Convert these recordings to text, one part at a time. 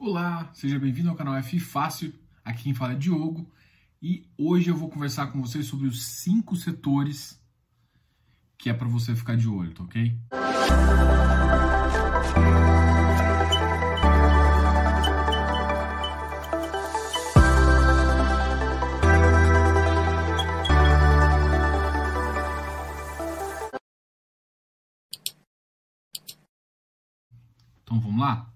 Olá, seja bem-vindo ao canal F Fácil. Aqui quem fala é Diogo e hoje eu vou conversar com vocês sobre os cinco setores que é para você ficar de olho, tá ok? Então vamos lá?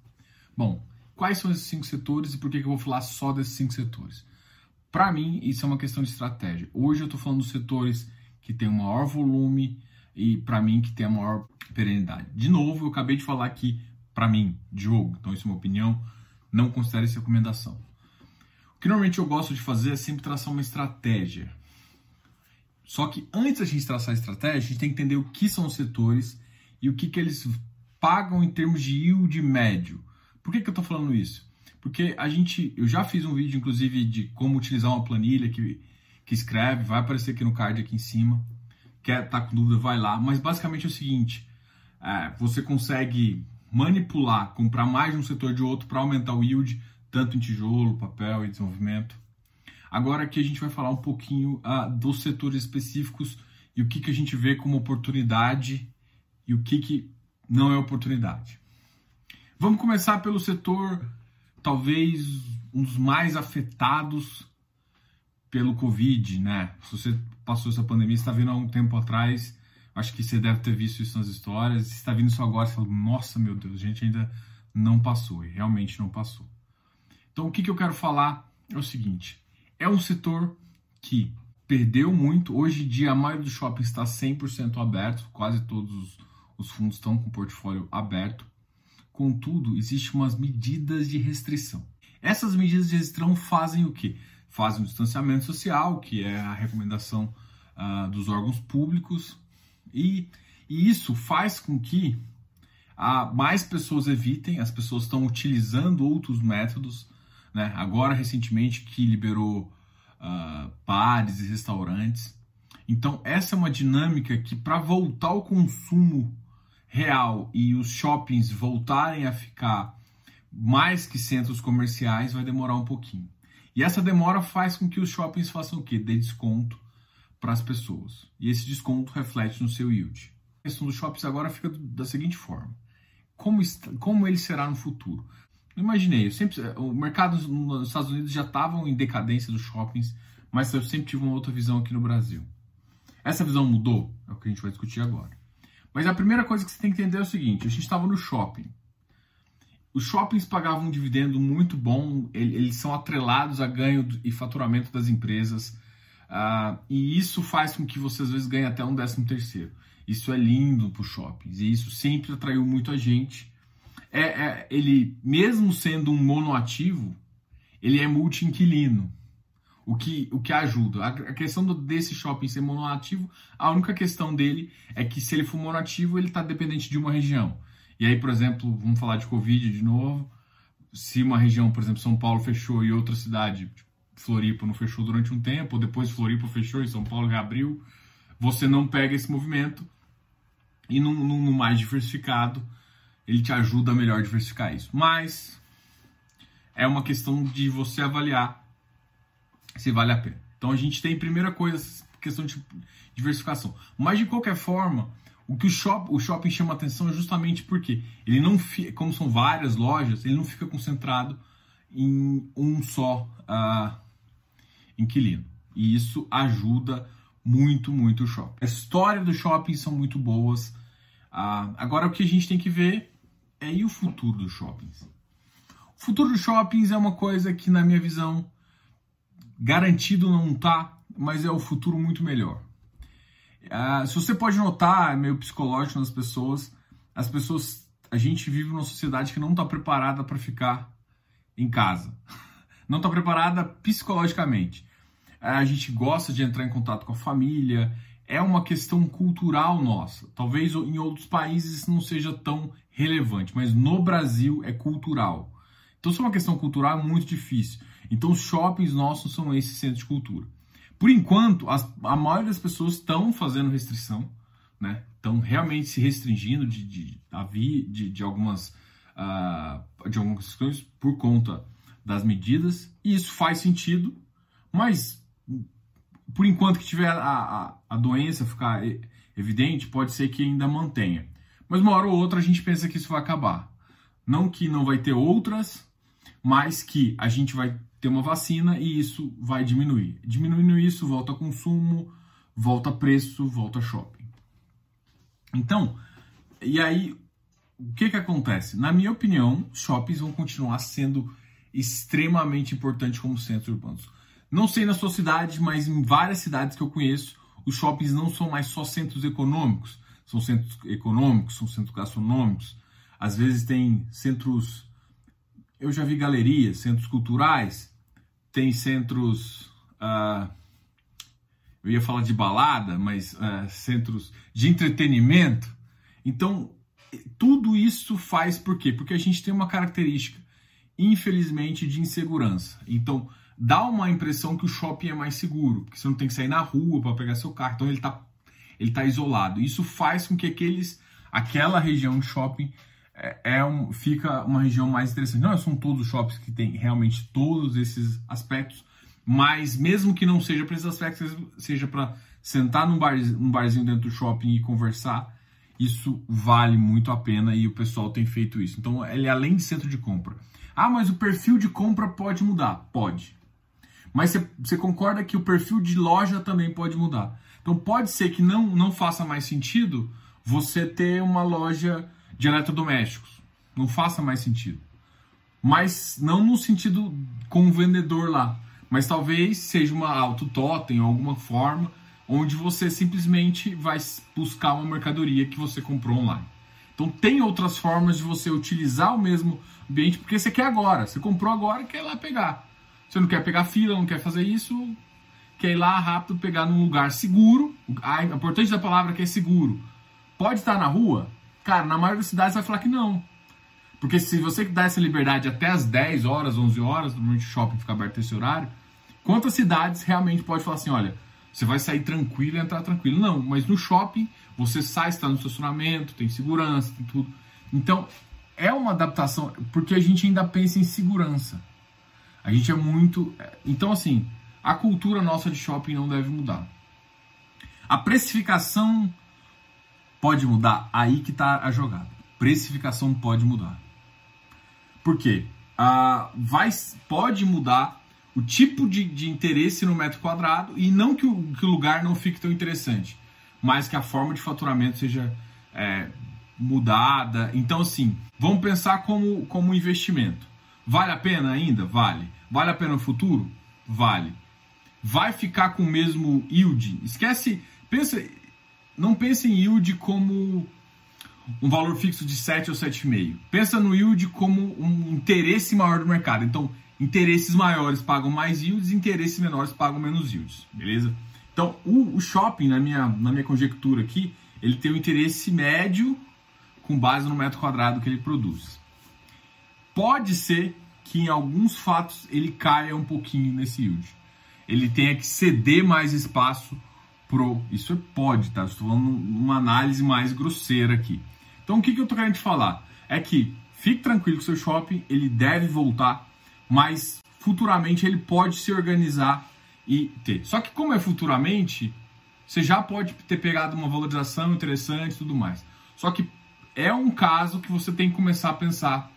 Bom, quais são esses cinco setores e por que, que eu vou falar só desses cinco setores? Para mim, isso é uma questão de estratégia. Hoje eu estou falando dos setores que têm o maior volume e, para mim, que tem a maior perenidade. De novo, eu acabei de falar aqui, para mim, Diogo, então isso é uma opinião, não considere essa recomendação. O que normalmente eu gosto de fazer é sempre traçar uma estratégia. Só que antes da gente traçar a estratégia, a gente tem que entender o que são os setores e o que, que eles pagam em termos de yield médio. Por que, que eu estou falando isso? Porque a gente, eu já fiz um vídeo, inclusive, de como utilizar uma planilha que, que escreve, vai aparecer aqui no card aqui em cima. Quer tá com dúvida, vai lá. Mas basicamente é o seguinte: é, você consegue manipular, comprar mais de um setor de outro para aumentar o yield, tanto em tijolo, papel e desenvolvimento. Agora aqui a gente vai falar um pouquinho uh, dos setores específicos e o que, que a gente vê como oportunidade e o que, que não é oportunidade. Vamos começar pelo setor, talvez um dos mais afetados pelo Covid, né? Se você passou essa pandemia, está vindo há um tempo atrás, acho que você deve ter visto isso nas histórias. Se está vindo isso agora, você fala, nossa, meu Deus, a gente ainda não passou, e realmente não passou. Então, o que, que eu quero falar é o seguinte: é um setor que perdeu muito. Hoje em dia, a maioria dos shoppings está 100% aberto, quase todos os os fundos estão com o portfólio aberto. Contudo, existem umas medidas de restrição. Essas medidas de restrição fazem o quê? Fazem o distanciamento social, que é a recomendação uh, dos órgãos públicos, e, e, isso faz com que uh, mais pessoas evitem, as pessoas estão utilizando outros métodos. Né? Agora, recentemente, que liberou uh, bares e restaurantes. Então, essa é uma dinâmica que, para voltar ao consumo real e os shoppings voltarem a ficar mais que centros comerciais, vai demorar um pouquinho. E essa demora faz com que os shoppings façam o quê? Dê desconto para as pessoas. E esse desconto reflete no seu yield. A questão dos shoppings agora fica da seguinte forma: como, como ele será no futuro? Imaginei, eu sempre, o mercado nos Estados Unidos já estava em decadência dos shoppings, mas eu sempre tive uma outra visão aqui no Brasil. Essa visão mudou? É o que a gente vai discutir agora. Mas a primeira coisa que você tem que entender é o seguinte: a gente estava no shopping. Os shoppings pagavam um dividendo muito bom, eles são atrelados a ganho e faturamento das empresas, uh, e isso faz com que você às vezes ganhe até um décimo terceiro. Isso é lindo para os shoppings, e isso sempre atraiu muito a gente. É, é, ele, mesmo sendo um monoativo, ele é multi-inquilino. O que, o que ajuda. A, questão do, desse shopping ser monoativo, a única questão dele é que se ele for monoativo, ele está dependente de uma região. E aí, por exemplo, vamos falar de Covid de novo. Se uma região, por exemplo, São Paulo fechou e outra cidade, tipo, Floripa, não fechou durante um tempo, depois Floripa fechou e São Paulo reabriu, você não pega esse movimento e no mais diversificado, ele te ajuda a melhor diversificar isso. Mas é uma questão de você avaliar se vale a pena. Então a gente tem, primeira coisa, questão de diversificação. Mas de qualquer forma, o que o, shop, o shopping chama atenção é justamente porque ele não fica, como são várias lojas, ele não fica concentrado em um só uh, inquilino. E isso ajuda muito, muito o shopping. A história do shopping são muito boas. Uh, agora o que a gente tem que ver é e o futuro dos shoppings. O futuro dos shoppings é uma coisa que, na minha visão, Garantido não tá, mas é o futuro muito melhor. Uh, se você pode notar, é meio psicológico nas pessoas, as pessoas, a gente vive numa sociedade que não está preparada para ficar em casa, não está preparada psicologicamente. Uh, a gente gosta de entrar em contato com a família, é uma questão cultural nossa. Talvez em outros países não seja tão relevante, mas no Brasil é cultural. Então, se é uma questão cultural, é muito difícil. Então, os shoppings nossos são esses centros de cultura. Por enquanto, as, a maioria das pessoas estão fazendo restrição, né? Estão realmente se restringindo de, de, de, de algumas uh, de algumas questões por conta das medidas, e isso faz sentido, mas por enquanto que tiver a, a, a doença ficar evidente, pode ser que ainda mantenha. Mas uma hora ou outra a gente pensa que isso vai acabar. Não que não vai ter outras, mas que a gente vai ter uma vacina e isso vai diminuir. Diminuindo isso, volta consumo, volta preço, volta shopping. Então, e aí, o que que acontece? Na minha opinião, shoppings vão continuar sendo extremamente importantes como centros urbanos. Não sei na sua cidade, mas em várias cidades que eu conheço, os shoppings não são mais só centros econômicos, são centros econômicos, são centros gastronômicos, às vezes tem centros, eu já vi galerias, centros culturais, tem centros, uh, eu ia falar de balada, mas uh, centros de entretenimento. Então, tudo isso faz por quê? Porque a gente tem uma característica, infelizmente, de insegurança. Então, dá uma impressão que o shopping é mais seguro, que você não tem que sair na rua para pegar seu carro, então ele está ele tá isolado. Isso faz com que aqueles, aquela região de shopping é, é um, fica uma região mais interessante. Não são todos os shoppings que têm realmente todos esses aspectos, mas mesmo que não seja para esses aspectos, seja para sentar num, bar, num barzinho dentro do shopping e conversar, isso vale muito a pena e o pessoal tem feito isso. Então, ele é além de centro de compra. Ah, mas o perfil de compra pode mudar? Pode. Mas você concorda que o perfil de loja também pode mudar. Então pode ser que não, não faça mais sentido você ter uma loja de eletrodomésticos. Não faça mais sentido. Mas não no sentido com o vendedor lá. Mas talvez seja uma auto-totem alguma forma onde você simplesmente vai buscar uma mercadoria que você comprou online. Então tem outras formas de você utilizar o mesmo ambiente porque você quer agora. Você comprou agora e quer ir lá pegar. Você não quer pegar fila, não quer fazer isso, quer ir lá rápido, pegar num lugar seguro. A importante da palavra é que é seguro. Pode estar na rua? Cara, na maioria das cidades vai falar que não. Porque se você dá essa liberdade até as 10 horas, 11 horas, normalmente o shopping fica aberto esse horário, quantas cidades realmente pode falar assim, olha, você vai sair tranquilo e entrar tranquilo? Não, mas no shopping você sai, está no estacionamento, tem segurança, tem tudo. Então, é uma adaptação, porque a gente ainda pensa em segurança. A gente é muito. Então, assim, a cultura nossa de shopping não deve mudar. A precificação pode mudar? Aí que está a jogada. Precificação pode mudar. Por quê? Ah, vai, pode mudar o tipo de, de interesse no metro quadrado e não que o, que o lugar não fique tão interessante, mas que a forma de faturamento seja é, mudada. Então, assim, vamos pensar como, como investimento. Vale a pena ainda? Vale. Vale a pena no futuro? Vale. Vai ficar com o mesmo yield? Esquece, pensa, não pense em yield como um valor fixo de 7 ou 7,5. Pensa no yield como um interesse maior do mercado. Então, interesses maiores pagam mais yields, interesses menores pagam menos yields, beleza? Então, o, o shopping, na minha, na minha conjectura aqui, ele tem um interesse médio com base no metro quadrado que ele produz. Pode ser que em alguns fatos ele caia um pouquinho nesse yield. Ele tenha que ceder mais espaço pro. Isso é pode, tá? Estou falando uma análise mais grosseira aqui. Então o que, que eu tô querendo te falar? É que fique tranquilo que o seu shopping ele deve voltar, mas futuramente ele pode se organizar e ter. Só que como é futuramente, você já pode ter pegado uma valorização interessante e tudo mais. Só que é um caso que você tem que começar a pensar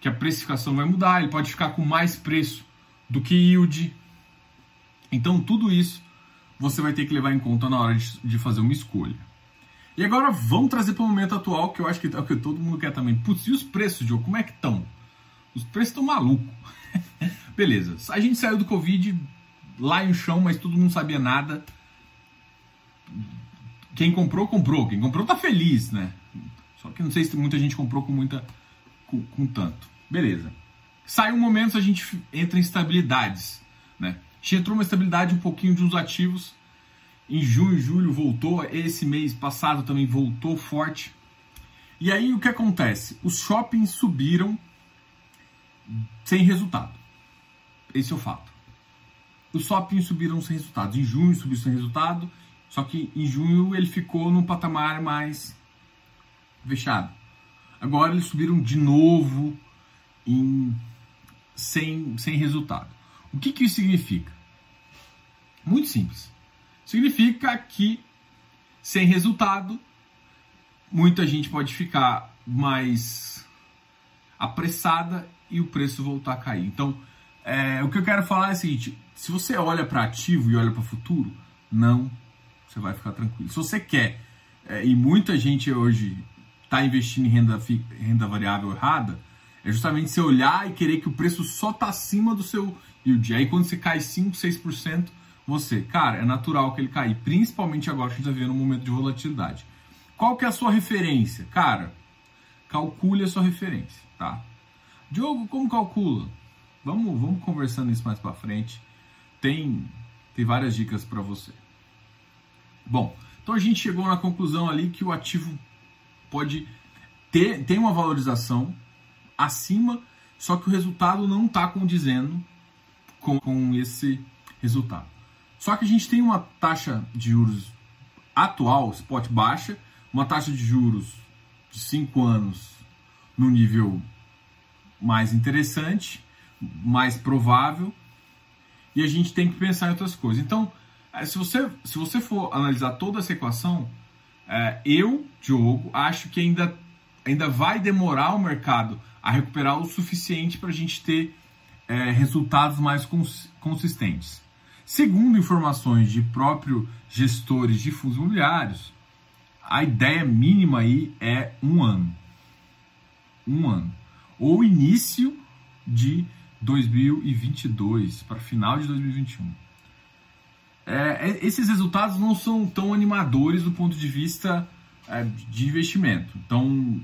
que a precificação vai mudar, ele pode ficar com mais preço do que yield. Então, tudo isso você vai ter que levar em conta na hora de, de fazer uma escolha. E agora vamos trazer para o momento atual, que eu acho que é o que todo mundo quer também. Putz, e os preços, Diogo, como é que estão? Os preços estão malucos. Beleza, a gente saiu do Covid lá em chão, mas todo mundo sabia nada. Quem comprou, comprou. Quem comprou tá feliz, né? Só que não sei se muita gente comprou com muita com, com tanto. Beleza. Sai um momento, a gente entra em estabilidades. Entrou uma estabilidade um pouquinho de uns ativos. Em junho, julho voltou. Esse mês passado também voltou forte. E aí o que acontece? Os shoppings subiram sem resultado. Esse é o fato. Os shoppings subiram sem resultado. Em junho subiu sem resultado. Só que em junho ele ficou num patamar mais fechado. Agora eles subiram de novo em, sem, sem resultado. O que, que isso significa? Muito simples. Significa que sem resultado, muita gente pode ficar mais apressada e o preço voltar a cair. Então, é, o que eu quero falar é o seguinte: se você olha para ativo e olha para futuro, não, você vai ficar tranquilo. Se você quer, é, e muita gente hoje está investindo em renda, renda variável errada, é justamente você olhar e querer que o preço só está acima do seu yield. Aí quando você cai 5, 6%, você, cara, é natural que ele cair, principalmente agora que a gente está vivendo um momento de volatilidade. Qual que é a sua referência? Cara, calcule a sua referência, tá? Diogo, como calcula? Vamos, vamos conversando isso mais para frente. Tem, tem várias dicas para você. Bom, então a gente chegou na conclusão ali que o ativo pode ter tem uma valorização acima, só que o resultado não está condizendo com, com esse resultado. Só que a gente tem uma taxa de juros atual, spot baixa, uma taxa de juros de 5 anos no nível mais interessante, mais provável, e a gente tem que pensar em outras coisas. Então, eh, se você, se você for analisar toda essa equação, é, eu, Diogo, acho que ainda, ainda vai demorar o mercado a recuperar o suficiente para a gente ter é, resultados mais cons consistentes. Segundo informações de próprios gestores de fundos imobiliários, a ideia mínima aí é um ano. Um ano. Ou início de 2022, para final de 2021. É, é, esses resultados não são tão animadores do ponto de vista é, de investimento. Então,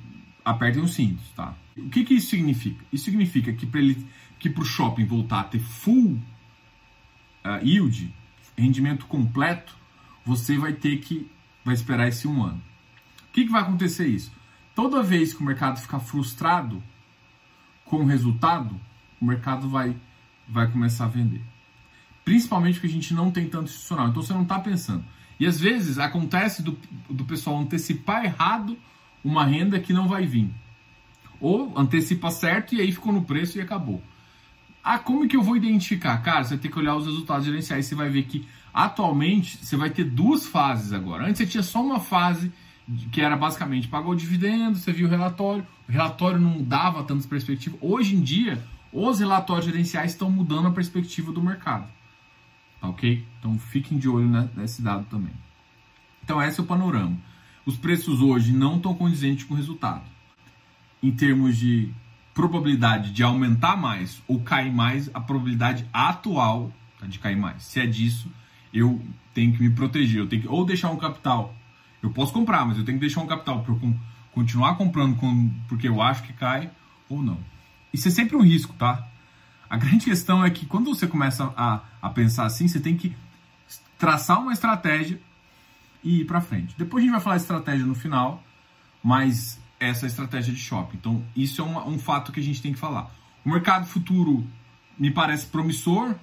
apertem os cintos, tá? O que, que isso significa? Isso significa que para ele que para o shopping voltar a ter full uh, yield, rendimento completo, você vai ter que vai esperar esse um ano. O que, que vai acontecer isso? Toda vez que o mercado ficar frustrado com o resultado, o mercado vai, vai começar a vender. Principalmente porque a gente não tem tanto institucional. Então você não está pensando. E às vezes acontece do, do pessoal antecipar errado uma renda que não vai vir. Ou antecipa certo e aí ficou no preço e acabou. Ah, como que eu vou identificar? Cara, você tem que olhar os resultados gerenciais. Você vai ver que atualmente você vai ter duas fases agora. Antes você tinha só uma fase que era basicamente pagou o dividendo, você viu o relatório, o relatório não dava tantas perspectivas. Hoje em dia, os relatórios gerenciais estão mudando a perspectiva do mercado. Tá ok? Então fiquem de olho nesse dado também. Então esse é o panorama. Os preços hoje não estão condizentes com o resultado. Em termos de probabilidade de aumentar mais ou cair mais, a probabilidade atual tá, de cair mais. Se é disso, eu tenho que me proteger. Eu tenho que ou deixar um capital. Eu posso comprar, mas eu tenho que deixar um capital para continuar comprando com, porque eu acho que cai ou não. Isso é sempre um risco, tá? A grande questão é que quando você começa a, a pensar assim, você tem que traçar uma estratégia e ir para frente. Depois a gente vai falar de estratégia no final, mas essa estratégia de shopping. Então, isso é um, fato que a gente tem que falar. O mercado futuro me parece promissor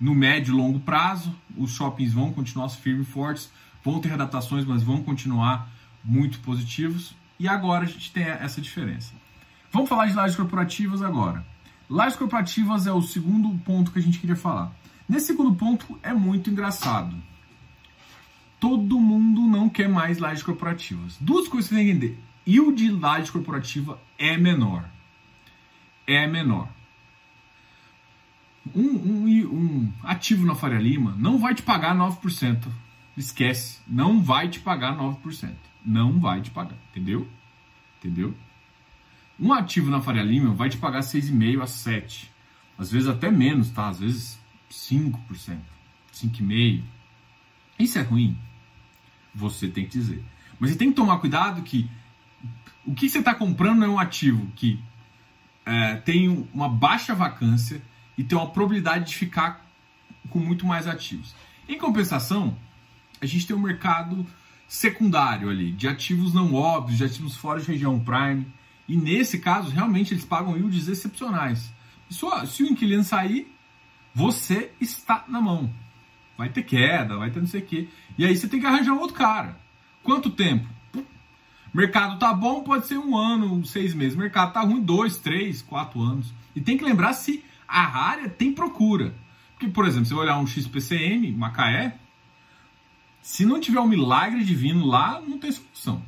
no médio e longo prazo. Os shoppings vão continuar firmes e fortes, vão ter adaptações, mas vão continuar muito positivos. E agora a gente tem essa diferença. Vamos falar de lajes corporativas agora. Lajes corporativas é o segundo ponto que a gente queria falar. Nesse segundo ponto é muito engraçado. Todo mundo não quer mais lajes corporativas. Duas coisas que você tem que entender yield corporativa é menor. É menor. Um, um, um, ativo na Faria Lima não vai te pagar 9%. Esquece. Não vai te pagar 9%. Não vai te pagar. Entendeu? Entendeu? Um ativo na Faria Lima vai te pagar 6,5% a 7%. Às vezes até menos, tá? Às vezes 5%, 5,5%. Isso é ruim? Você tem que dizer. Mas você tem que tomar cuidado que o que você está comprando é um ativo que é, tem uma baixa vacância e tem uma probabilidade de ficar com muito mais ativos. Em compensação, a gente tem um mercado secundário ali, de ativos não óbvios, de ativos fora de região prime. E nesse caso, realmente eles pagam yields excepcionais. Só, se o inquilino sair, você está na mão. Vai ter queda, vai ter não sei o quê. E aí você tem que arranjar um outro cara. Quanto tempo? Mercado tá bom, pode ser um ano, seis meses. Mercado tá ruim, dois, três, quatro anos. E tem que lembrar se a área tem procura. Porque, por exemplo, você olhar um XPCM, Macaé, se não tiver um milagre divino lá, não tem solução.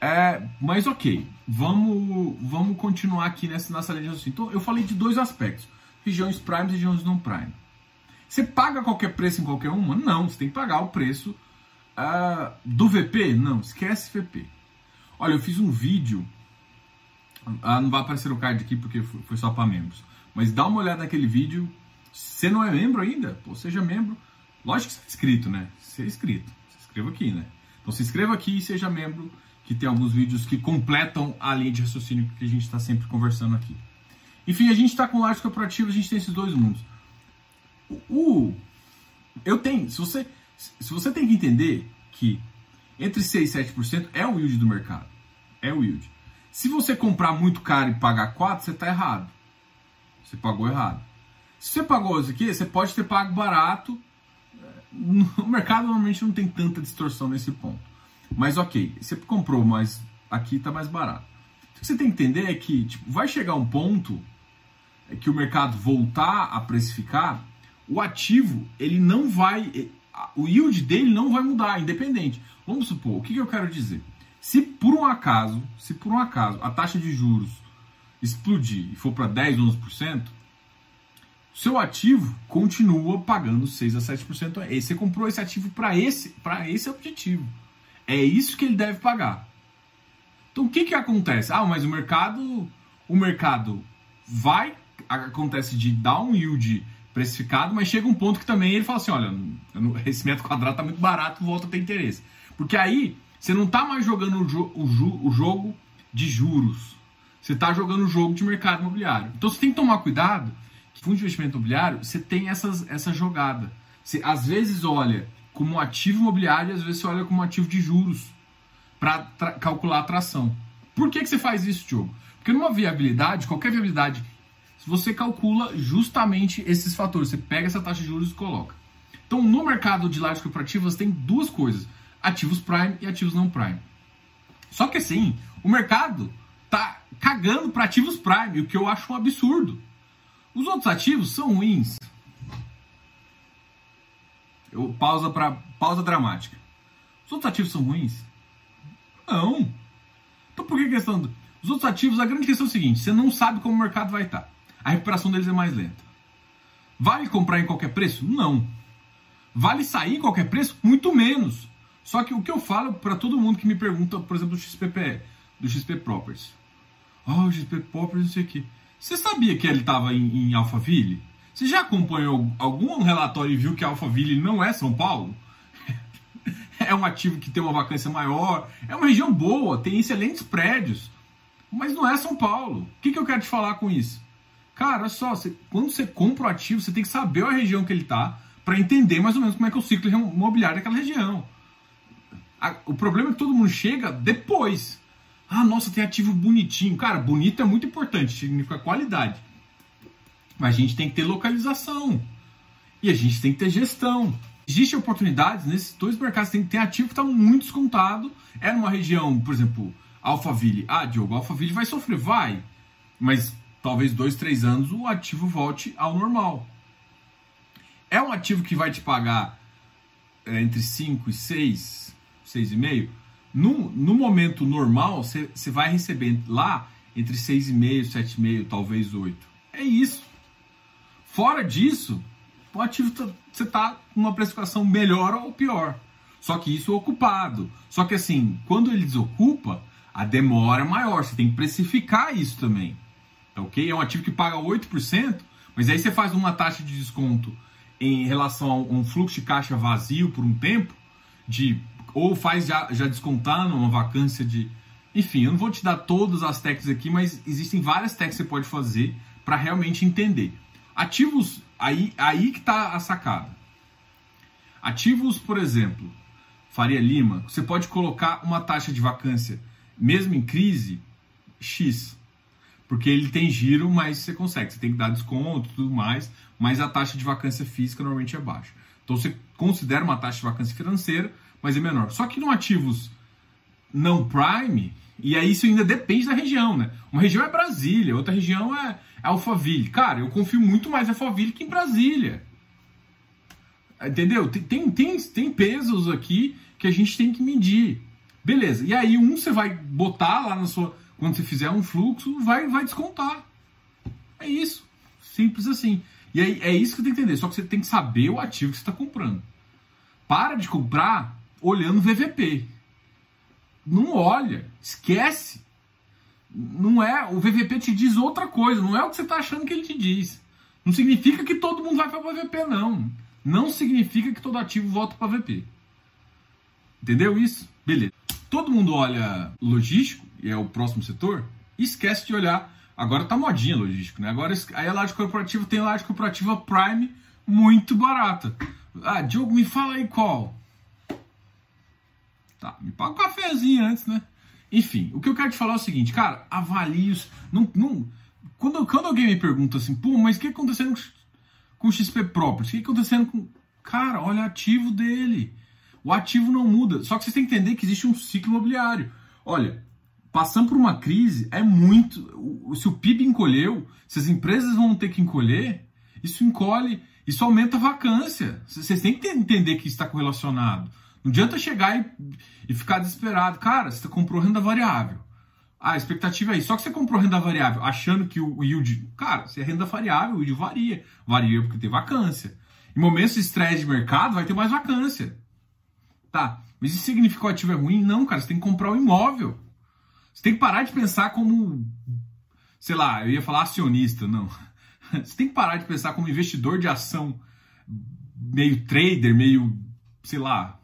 É, mas ok, vamos, vamos continuar aqui nessa, nessa linha de. Então, eu falei de dois aspectos: regiões prime e regiões não prime. Você paga qualquer preço em qualquer uma? Não, você tem que pagar o preço do VP. Não, esquece VP. Olha, eu fiz um vídeo, uh, não vai aparecer o card aqui porque foi só para membros, mas dá uma olhada naquele vídeo. Você não é membro ainda? Pô, seja membro. Lógico que você é inscrito, né? Você é inscrito. Se inscreva aqui, né? Então se inscreva aqui e seja membro, que tem alguns vídeos que completam a linha de raciocínio que a gente está sempre conversando aqui. Enfim, a gente está com lajes corporativos, a gente tem esses dois mundos. O, eu tenho, se você, se você tem que entender que entre 6 e 7% é o yield do mercado. É o yield. Se você comprar muito caro e pagar 4, você está errado. Você pagou errado. Se você pagou isso aqui, você pode ter pago barato. O mercado normalmente não tem tanta distorção nesse ponto. Mas ok, você comprou, mas aqui está mais barato. O que você tem que entender é que tipo, vai chegar um ponto que o mercado voltar a precificar o ativo ele não vai, o yield dele não vai mudar, independente. Vamos supor, o que, que eu quero dizer? Se por um acaso, se por um acaso a taxa de juros explodir e for para 10, 11%, seu ativo continua pagando 6 a 7%. Você comprou esse ativo para esse, para esse objetivo. É isso que ele deve pagar. Então o que que acontece? Ah, mas o mercado, o mercado vai acontece de dar um yield precificado, mas chega um ponto que também ele fala assim, olha, esse metro quadrado está muito barato, volta a ter interesse. Porque aí você não está mais jogando o, jo o, jo o, jogo de juros, você está jogando o jogo de mercado imobiliário. Então você tem que tomar cuidado que fundo de investimento imobiliário, você tem essas, essa jogada. Você às vezes olha como ativo imobiliário e às vezes você olha como ativo de juros para calcular a atração. Por que, que você faz isso, Diogo? Porque numa viabilidade, qualquer viabilidade você calcula justamente esses fatores. Você pega essa taxa de juros e coloca. Então, no mercado de lajes corporativas tem duas coisas: ativos prime e ativos não prime. Só que assim, o mercado tá cagando para ativos prime, o que eu acho um absurdo. Os outros ativos são ruins. Eu pausa para pausa dramática. Os outros ativos são ruins? Não. Então por que questão? Os outros ativos, a grande questão é o seguinte: você não sabe como o mercado vai estar a recuperação deles é mais lenta. Vale comprar em qualquer preço? Não. Vale sair em qualquer preço? Muito menos. Só que o que eu falo para todo mundo que me pergunta, por exemplo, do XPPE, do XP Properties. Oh, o XP Properties, não sei o quê. Você sabia que ele estava em, em Alphaville? Você já acompanhou algum relatório e viu que Alphaville não é São Paulo? é um ativo que tem uma vacância maior, é uma região boa, tem excelentes prédios, mas não é São Paulo. O que, que eu quero te falar com isso? Cara, olha só, você, quando você compra o ativo, você tem que saber a região que ele está para entender mais ou menos como é que é o ciclo imobiliário daquela região. A, o problema é que todo mundo chega depois. Ah, nossa, tem ativo bonitinho. Cara, bonito é muito importante, significa qualidade. Mas a gente tem que ter localização. E a gente tem que ter gestão. Existem oportunidades nesses dois mercados. Tem que ter ativo que está muito descontado. É numa região, por exemplo, Alphaville. Ah, Diogo, Alphaville vai sofrer? Vai. Mas talvez dois, três anos, o ativo volte ao normal. É um ativo que vai te pagar é, entre 5 e 6, 6,5. No, no momento normal, você vai receber lá entre 6,5, 7,5, talvez 8. É isso. Fora disso, o ativo tá, você está com uma precificação melhor ou pior. Só que isso é ocupado. Só que assim, quando ele desocupa, a demora é maior. Você tem que precificar isso também. Tá ok? É um ativo que paga 8%, mas aí você faz uma taxa de desconto em relação a um fluxo de caixa vazio por um tempo, de ou faz já, já descontando uma vacância de. Enfim, eu não vou te dar todas as técnicas aqui, mas existem várias técnicas que você pode fazer para realmente entender. Ativos, aí, aí que está a sacada. Ativos, por exemplo, Faria Lima, você pode colocar uma taxa de vacância, mesmo em crise, X. Porque ele tem giro, mas você consegue. Você tem que dar desconto tudo mais, mas a taxa de vacância física normalmente é baixa. Então você considera uma taxa de vacância financeira, mas é menor. Só que no ativos não prime, e aí isso ainda depende da região, né? Uma região é Brasília, outra região é Alphaville. Cara, eu confio muito mais em Alphaville que em Brasília. Entendeu? Tem, tem, tem pesos aqui que a gente tem que medir. Beleza. E aí um você vai botar lá na sua. Quando você fizer um fluxo, vai, vai descontar. É isso. Simples assim. E aí é isso que tem que entender. Só que você tem que saber o ativo que você está comprando. Para de comprar olhando VVP. Não olha. Esquece. Não é. O VVP te diz outra coisa. Não é o que você está achando que ele te diz. Não significa que todo mundo vai para o VVP, não. Não significa que todo ativo volta para VP. Entendeu isso? Beleza. Todo mundo olha logístico, e é o próximo setor, esquece de olhar. Agora tá modinha logístico, né? Agora aí a laje corporativa tem laje corporativa Prime muito barata. Ah, Diogo, me fala aí qual. Tá, me paga um cafezinho antes, né? Enfim, o que eu quero te falar é o seguinte, cara, avalie os. Não, não, quando, quando alguém me pergunta assim, pô, mas o que aconteceu com com XP Properties. O que está acontecendo com. Cara, olha o ativo dele. O ativo não muda. Só que vocês têm que entender que existe um ciclo imobiliário. Olha, passando por uma crise é muito. Se o PIB encolheu, se as empresas vão ter que encolher, isso encolhe, isso aumenta a vacância. Vocês têm que entender que está correlacionado. Não adianta chegar e, e ficar desesperado. Cara, você comprou renda variável. Ah, a expectativa é isso. Só que você comprou renda variável achando que o yield. Cara, se é renda variável, o yield varia. Varia porque tem vacância. Em momentos de estresse de mercado, vai ter mais vacância. Tá. Mas isso significa que o ativo é ruim? Não, cara. Você tem que comprar o um imóvel. Você tem que parar de pensar como. Sei lá, eu ia falar acionista, não. Você tem que parar de pensar como investidor de ação, meio trader, meio. sei lá,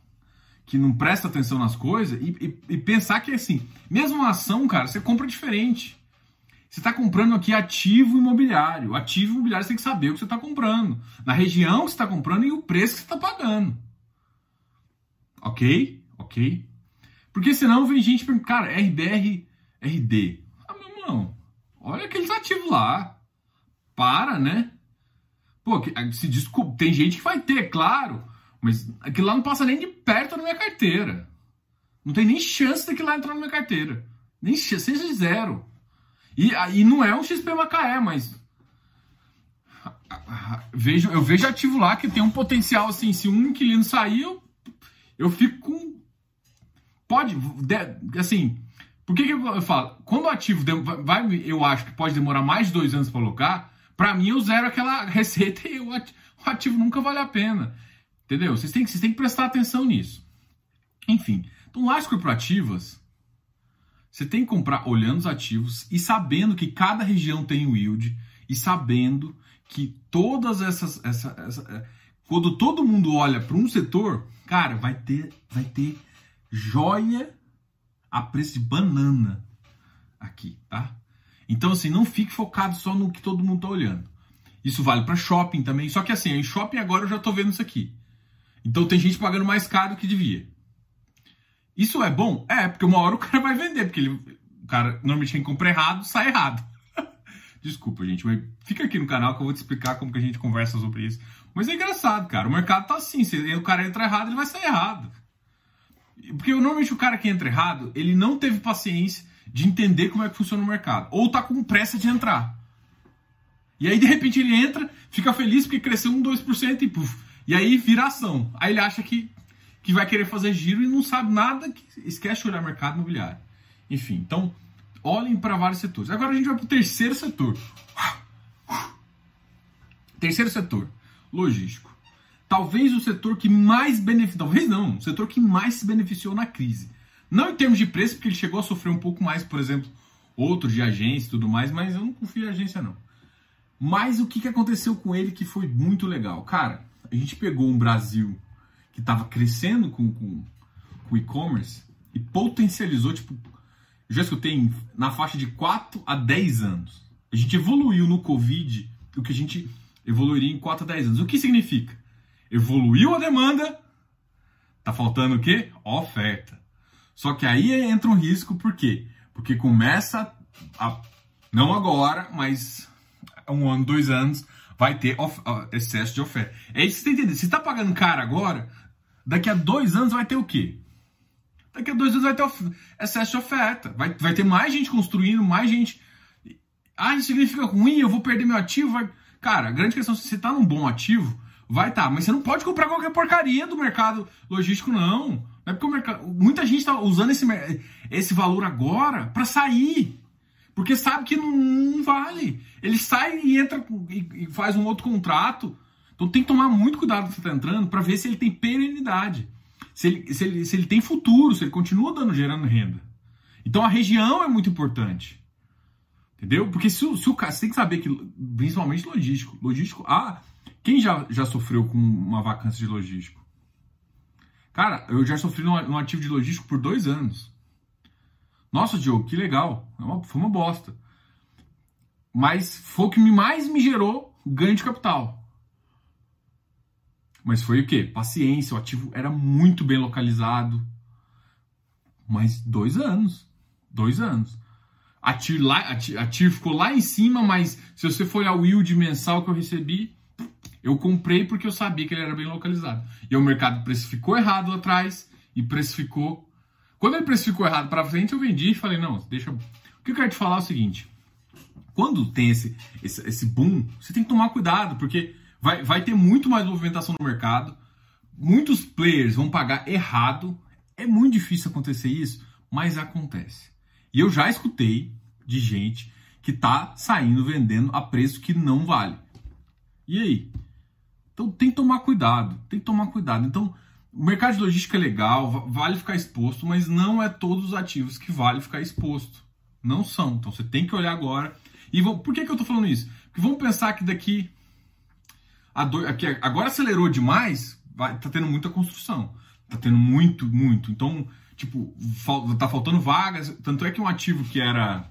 que não presta atenção nas coisas e, e, e pensar que assim, mesmo uma ação, cara, você compra diferente. Você está comprando aqui ativo imobiliário. Ativo imobiliário você tem que saber o que você está comprando, na região que você está comprando e o preço que você está pagando. Ok? Ok? Porque senão vem gente perguntando, cara, RBR, RD. Ah, meu irmão, olha aqueles ativos lá. Para, né? Pô, se desculpa, tem gente que vai ter, claro. Mas aquilo lá não passa nem de perto da minha carteira. Não tem nem chance daquilo lá entrar na minha carteira. Nem chance, seja zero. E, e não é um XP Macaé, mas. Vejo, eu vejo ativo lá que tem um potencial assim. Se um inquilino sair, eu, eu fico com. Pode. Assim. Por que, que eu, falo? Quando o ativo vai, eu acho que pode demorar mais de dois anos para alocar, para mim eu zero aquela receita e o ativo nunca vale a pena. Entendeu? Vocês têm, vocês têm que prestar atenção nisso. Enfim, então lajes corporativas, você tem que comprar olhando os ativos e sabendo que cada região tem o yield e sabendo que todas essas. Essa, essa, é, quando todo mundo olha para um setor, cara, vai ter, vai ter joia a preço de banana aqui, tá? Então, assim, não fique focado só no que todo mundo tá olhando. Isso vale para shopping também. Só que assim, em shopping agora eu já tô vendo isso aqui. Então tem gente pagando mais caro do que devia. Isso é bom? É, porque uma hora o cara vai vender, porque ele, o cara normalmente quem compra errado, sai errado. Desculpa, gente, mas fica aqui no canal que eu vou te explicar como que a gente conversa sobre isso. Mas é engraçado, cara. O mercado tá assim. Se o cara entra errado, ele vai sair errado. Porque normalmente o cara que entra errado, ele não teve paciência de entender como é que funciona o mercado. Ou tá com pressa de entrar. E aí, de repente, ele entra, fica feliz porque cresceu um 2% e puf, e aí vira ação. Aí ele acha que, que vai querer fazer giro e não sabe nada, que esquece de olhar mercado imobiliário. Enfim, então olhem para vários setores. Agora a gente vai para o terceiro setor. Terceiro setor, logístico. Talvez o setor que mais beneficiou, talvez não, o setor que mais se beneficiou na crise. Não em termos de preço, porque ele chegou a sofrer um pouco mais, por exemplo, outros de agência e tudo mais, mas eu não confio em agência não. Mas o que, que aconteceu com ele que foi muito legal? Cara, a gente pegou um Brasil que estava crescendo com, com, com e-commerce e potencializou, tipo, já escutei na faixa de 4 a 10 anos. A gente evoluiu no Covid o que a gente evoluiria em 4 a 10 anos. O que significa? Evoluiu a demanda, tá faltando o quê? Oferta. Só que aí entra um risco, por quê? Porque começa a, não agora, mas um ano, dois anos, vai ter excesso de oferta. É isso que você tem que entender. Se está pagando caro agora, daqui a dois anos vai ter o quê? Daqui a dois anos vai ter excesso de oferta. Vai, vai ter mais gente construindo, mais gente. Ah, isso significa ruim, eu vou perder meu ativo. Vai... Cara, a grande questão é se você está num bom ativo, vai. Tá, mas você não pode comprar qualquer porcaria do mercado logístico, não. Não é porque o mercado. Muita gente está usando esse, esse valor agora para sair. Porque sabe que não, não, vale. Ele sai e entra e, e faz um outro contrato. Então tem que tomar muito cuidado quando você está entrando para ver se ele tem perenidade se ele, se, ele, se ele tem futuro, se ele continua dando, gerando renda. Então a região é muito importante. Entendeu? Porque se, o, se o você tem que saber que, principalmente logístico, logístico, ah, quem já, já sofreu com uma vacância de logístico? Cara, eu já sofri num, ativo de logístico por dois anos. Nossa, Diogo, que legal. É uma, foi uma bosta. Mas foi o que mais me gerou ganho de capital. Mas foi o quê? Paciência, o ativo era muito bem localizado. Mas dois anos. Dois anos. Ativo, lá, ativo ficou lá em cima, mas se você for olhar o yield mensal que eu recebi, eu comprei porque eu sabia que ele era bem localizado. E o mercado precificou errado atrás e precificou. Quando ele precificou errado para frente, eu vendi e falei: não, deixa. O que eu quero te falar é o seguinte: quando tem esse, esse, esse boom, você tem que tomar cuidado, porque Vai, vai ter muito mais movimentação no mercado. Muitos players vão pagar errado. É muito difícil acontecer isso, mas acontece. E eu já escutei de gente que tá saindo vendendo a preço que não vale. E aí? Então tem que tomar cuidado, tem que tomar cuidado. Então, o mercado de logística é legal, vale ficar exposto, mas não é todos os ativos que vale ficar exposto. Não são. Então você tem que olhar agora. E por que, que eu tô falando isso? Porque vamos pensar que daqui do, aqui, agora acelerou demais, vai, tá tendo muita construção. Tá tendo muito, muito. Então, tipo, fal, tá faltando vagas. Tanto é que um ativo que era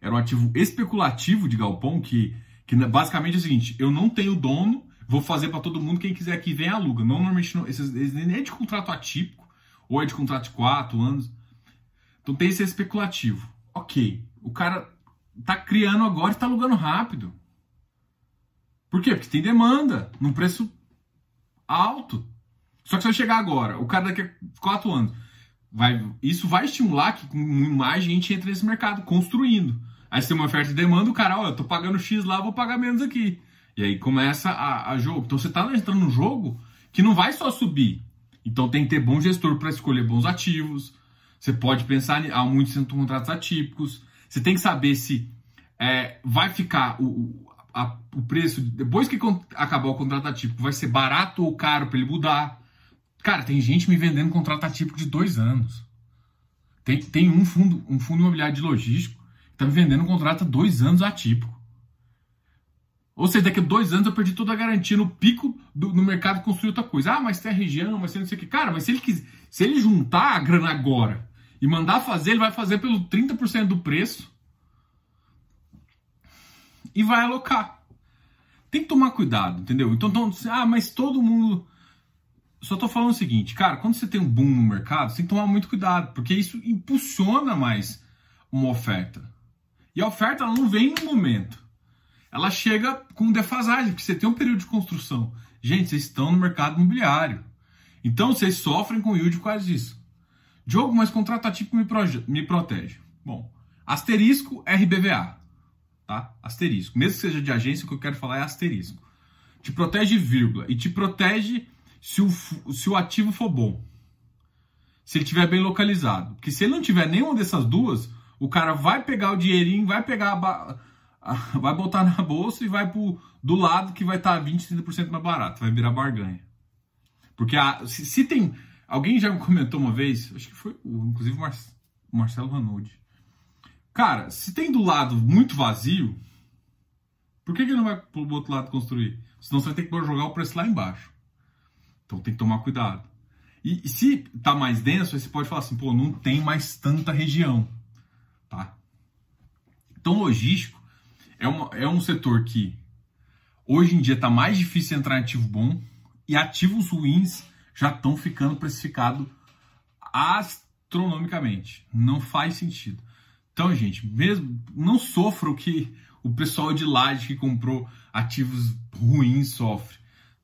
era um ativo especulativo de galpão, que, que basicamente é o seguinte: eu não tenho dono, vou fazer para todo mundo, quem quiser aqui vem aluga. Não, normalmente não, esses, nem é de contrato atípico, ou é de contrato de 4 anos. Então tem esse especulativo. Ok, o cara tá criando agora e tá alugando rápido. Por quê? Porque tem demanda num preço alto. Só que se eu chegar agora, o cara daqui a quatro anos, vai, isso vai estimular que mais gente entre nesse mercado, construindo. Aí você tem uma oferta e demanda, o cara, olha, eu tô pagando X lá, vou pagar menos aqui. E aí começa a, a jogo. Então você tá entrando num jogo que não vai só subir. Então tem que ter bom gestor para escolher bons ativos. Você pode pensar, há muitos contratos atípicos. Você tem que saber se é, vai ficar o, a, o preço, depois que acabar o contrato atípico, vai ser barato ou caro para ele mudar. Cara, tem gente me vendendo contrato atípico de dois anos. Tem, tem um fundo, um fundo imobiliário de logístico está me vendendo um contrato há dois anos atípico. Ou seja, daqui a dois anos eu perdi toda a garantia no pico do, no mercado construir outra coisa. Ah, mas tem região, mas tem não sei o que. Cara, mas se ele, quis, se ele juntar a grana agora e mandar fazer, ele vai fazer pelo 30% do preço e vai alocar. Tem que tomar cuidado, entendeu? Então, então ah, mas todo mundo. Só tô falando o seguinte, cara, quando você tem um boom no mercado, você tem que tomar muito cuidado, porque isso impulsiona mais uma oferta. E a oferta ela não vem no momento. Ela chega com defasagem, porque você tem um período de construção. Gente, vocês estão no mercado imobiliário. Então vocês sofrem com yield por causa disso. Diogo, mas contrato atípico me, me protege. Bom, asterisco RBVA tá? Asterisco. Mesmo que seja de agência, o que eu quero falar é asterisco. Te protege vírgula e te protege se o, se o ativo for bom. Se ele estiver bem localizado. Porque se ele não tiver nenhuma dessas duas, o cara vai pegar o dinheirinho, vai pegar a, a, vai botar na bolsa e vai pro, do lado que vai estar tá 20, 30% mais barato, vai virar barganha. Porque a, se, se, tem. Alguém já me comentou uma vez, acho que foi inclusive o, Mar, Marcelo Ranoldi. Cara, se tem do lado muito vazio, por que, que não vai pro outro lado construir? Senão você vai ter que jogar o preço lá embaixo. Então tem que tomar cuidado. E, e se tá mais denso, aí você pode falar assim, pô, não tem mais tanta região. Tá? Então, logístico é, uma, é um setor que hoje em dia está mais difícil entrar em ativo bom e ativos ruins já estão ficando precificados astronomicamente. Não faz sentido. Então, gente, mesmo não sofra o que o pessoal de laje que comprou ativos ruins sofre.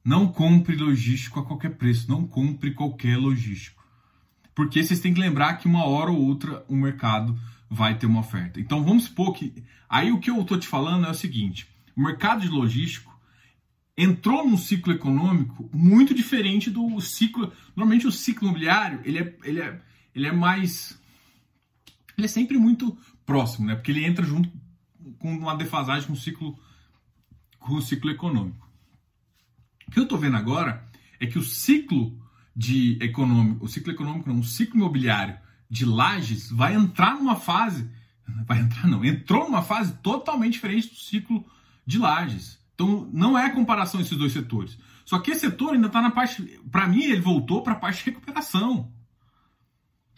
Não compre logístico a qualquer preço, não compre qualquer logístico. Porque vocês têm que lembrar que uma hora ou outra o mercado vai ter uma oferta. Então vamos supor que. Aí o que eu estou te falando é o seguinte: o mercado de logístico entrou num ciclo econômico muito diferente do ciclo. Normalmente o ciclo imobiliário ele é, ele é, ele é mais. Ele é sempre muito próximo, né? Porque ele entra junto com uma defasagem com o ciclo, com o ciclo econômico. O que eu estou vendo agora é que o ciclo de econômico, o ciclo econômico não, o ciclo imobiliário de lajes vai entrar numa fase, vai entrar não, entrou numa fase totalmente diferente do ciclo de lajes. Então não é comparação esses dois setores. Só que esse setor ainda está na parte, para mim ele voltou para a parte de recuperação.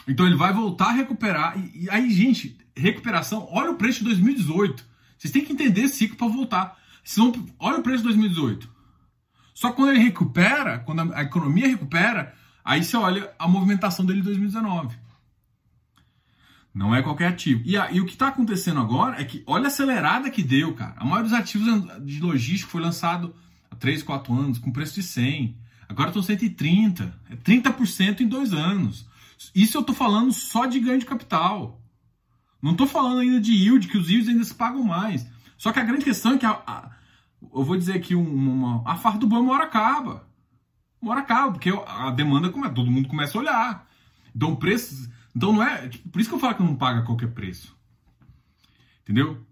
Então ele vai voltar a recuperar e, e, aí gente, recuperação, olha o preço de 2018. Vocês têm que entender esse ciclo para voltar. Senão, olha o preço de 2018. Só quando ele recupera, quando a economia recupera, aí você olha a movimentação dele em 2019. Não é qualquer ativo. E, a, e o que está acontecendo agora é que, olha a acelerada que deu, cara. A maioria dos ativos de logística foi lançado há 3, 4 anos, com preço de 100. Agora estão 130. É 30% em dois anos. Isso eu estou falando só de ganho de capital. Não estou falando ainda de yield, que os yields ainda se pagam mais. Só que a grande questão é que a, a, eu vou dizer aqui uma, a farra do boi uma hora acaba. Uma hora acaba, porque a demanda, todo mundo começa a olhar. Então, preços. Então, não é. Tipo, por isso que eu falo que não paga qualquer preço. Entendeu?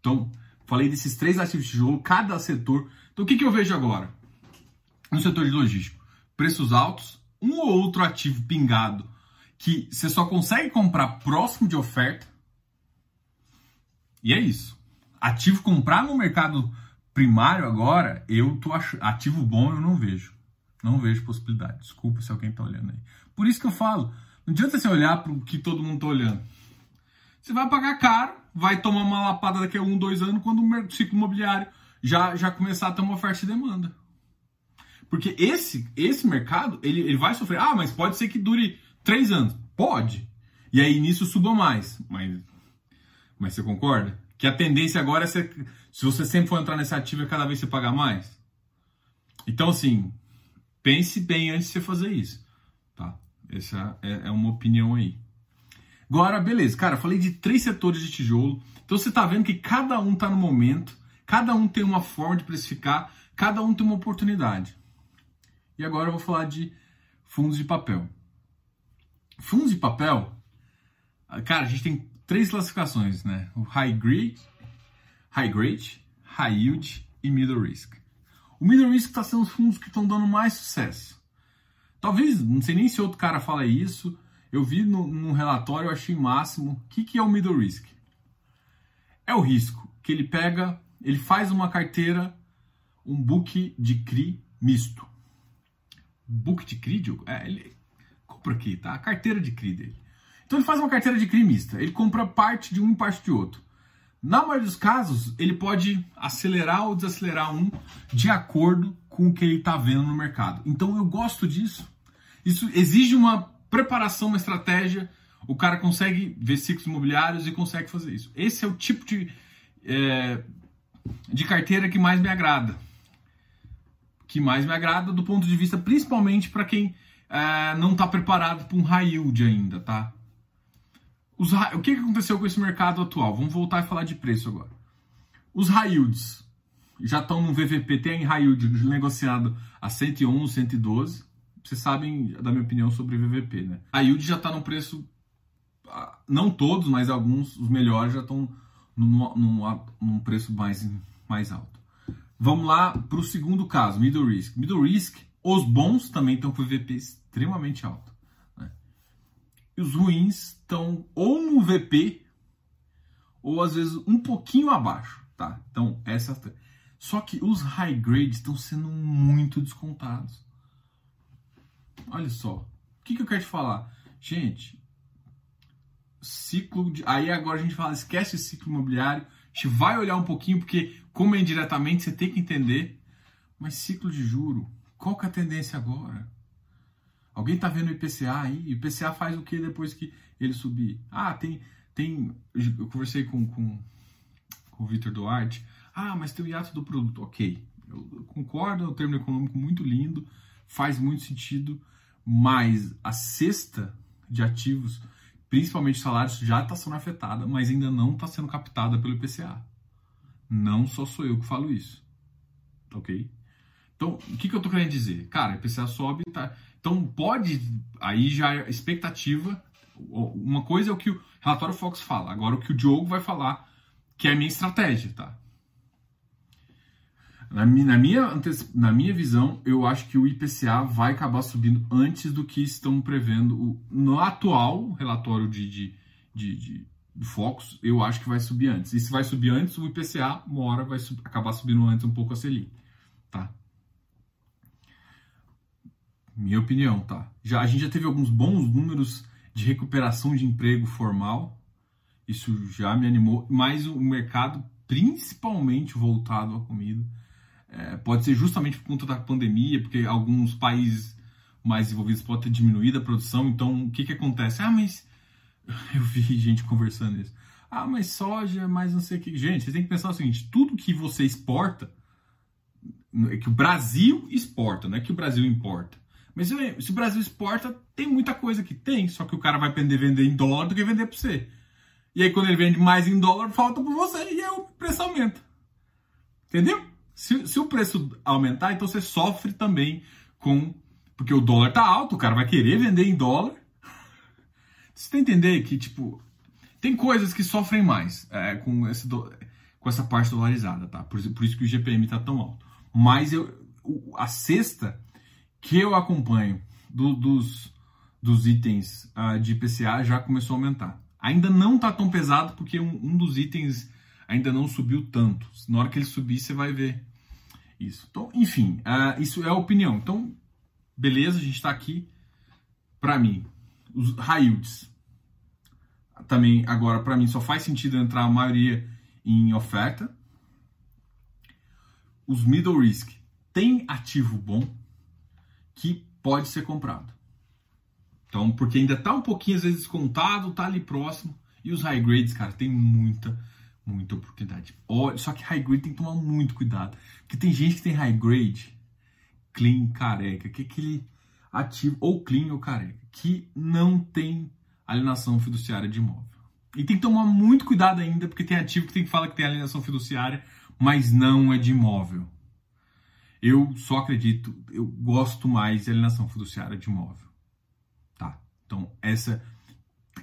Então, falei desses três ativos de tijolo, cada setor. Então, o que, que eu vejo agora? No setor de logístico, preços altos, um ou outro ativo pingado que você só consegue comprar próximo de oferta. E é isso. Ativo comprar no mercado primário agora, eu tô ach... ativo bom eu não vejo. Não vejo possibilidade. Desculpa se alguém tá olhando aí. Por isso que eu falo, não adianta você olhar para o que todo mundo tá olhando. Você vai pagar caro, vai tomar uma lapada daqui a um, dois anos, quando o ciclo imobiliário já, já começar a ter uma oferta e demanda. Porque esse, esse mercado, ele, ele vai sofrer. Ah, mas pode ser que dure três anos. Pode. E aí nisso suba mais. Mas, mas você concorda? Que a tendência agora é ser, se você sempre for entrar nesse ativo, é cada vez você pagar mais. Então, assim, pense bem antes de você fazer isso. Tá? Essa é, é uma opinião aí. Agora, beleza, cara, falei de três setores de tijolo. Então você está vendo que cada um está no momento, cada um tem uma forma de precificar, cada um tem uma oportunidade. E agora eu vou falar de fundos de papel. Fundos de papel, cara, a gente tem três classificações, né? O high grade, high grade, high yield e middle risk. O middle risk está sendo os fundos que estão dando mais sucesso. Talvez, não sei nem se outro cara fala isso. Eu vi no, num relatório, eu achei máximo. O que, que é o middle risk? É o risco que ele pega, ele faz uma carteira, um book de CRI misto. Book de CRI, Diogo? É, ele, compra aqui, tá? A carteira de CRI dele. Então ele faz uma carteira de CRI mista. Ele compra parte de um e parte de outro. Na maioria dos casos, ele pode acelerar ou desacelerar um de acordo com o que ele está vendo no mercado. Então eu gosto disso. Isso exige uma preparação, uma estratégia. O cara consegue ver ciclos imobiliários e consegue fazer isso. Esse é o tipo de, é, de carteira que mais me agrada. Que mais me agrada do ponto de vista, principalmente para quem é, não está preparado para um high yield ainda, tá? Os, o que aconteceu com esse mercado atual? Vamos voltar e falar de preço agora. Os high yields já estão no VVP, tem high yield negociado a 111, 112. Vocês sabem da minha opinião sobre VVP, né? A yield já está no preço, ah, não todos, mas alguns, os melhores já estão num, num, num preço mais, mais alto. Vamos lá para o segundo caso, middle risk. Middle risk os bons também estão com VP extremamente alto. Né? E os ruins estão ou no VP ou às vezes um pouquinho abaixo, tá? Então, essa só que os high grades estão sendo muito descontados. Olha só. O que, que eu quero te falar? Gente, ciclo de. Aí agora a gente fala, esquece o ciclo imobiliário. A gente vai olhar um pouquinho, porque, como é indiretamente, você tem que entender. Mas ciclo de juro, qual que é a tendência agora? Alguém está vendo o IPCA aí? IPCA faz o que depois que ele subir? Ah, tem. tem eu conversei com, com, com o Vitor Duarte. Ah, mas tem o hiato do produto. Ok, eu concordo, é um termo econômico muito lindo, faz muito sentido, mas a cesta de ativos, principalmente salários, já está sendo afetada, mas ainda não está sendo captada pelo IPCA. Não só sou eu que falo isso. Ok? Então, o que, que eu estou querendo dizer? Cara, o IPCA sobe, tá? Então pode, aí já é expectativa. Uma coisa é o que o relatório Fox fala, agora o que o Diogo vai falar, que é a minha estratégia, tá? Na minha, na, minha, na minha visão, eu acho que o IPCA vai acabar subindo antes do que estão prevendo no atual relatório de, de, de, de, de Focus, eu acho que vai subir antes. E se vai subir antes, o IPCA, uma hora, vai sub, acabar subindo antes um pouco a Selic, tá? Minha opinião, tá? Já, a gente já teve alguns bons números de recuperação de emprego formal, isso já me animou, mas o mercado, principalmente voltado à comida, é, pode ser justamente por conta da pandemia, porque alguns países mais desenvolvidos podem ter diminuído a produção. Então, o que, que acontece? Ah, mas eu vi gente conversando isso. Ah, mas soja, mas não sei o que. Gente, você tem que pensar o seguinte: tudo que você exporta, é que o Brasil exporta, não é que o Brasil importa. Mas se o Brasil exporta, tem muita coisa que tem, só que o cara vai aprender a vender em dólar do que vender para você. E aí, quando ele vende mais em dólar, falta para você e aí o preço aumenta. Entendeu? Se, se o preço aumentar, então você sofre também com. Porque o dólar tá alto, o cara vai querer vender em dólar. Você tem que entender que, tipo, tem coisas que sofrem mais é, com, esse do, com essa parte dolarizada, tá? Por, por, isso que o GPM tá tão alto. Mas eu, a cesta que eu acompanho do, dos, dos itens uh, de IPCA já começou a aumentar. Ainda não tá tão pesado porque um, um dos itens ainda não subiu tanto. Na hora que ele subir, você vai ver isso. Então, enfim, uh, isso é a opinião. Então, beleza, a gente está aqui. Para mim, os high yields. Também, agora, para mim, só faz sentido entrar a maioria em oferta. Os middle risk tem ativo bom que pode ser comprado. Então, porque ainda está um pouquinho, às vezes, descontado, tá ali próximo. E os high grades, cara, tem muita muita oportunidade. só que high grade tem que tomar muito cuidado. Porque tem gente que tem high grade, clean, careca, que é aquele ativo, ou clean ou careca, que não tem alienação fiduciária de imóvel. E tem que tomar muito cuidado ainda, porque tem ativo que tem que falar que tem alienação fiduciária, mas não é de imóvel. Eu só acredito, eu gosto mais de alienação fiduciária de imóvel. Tá? Então, essa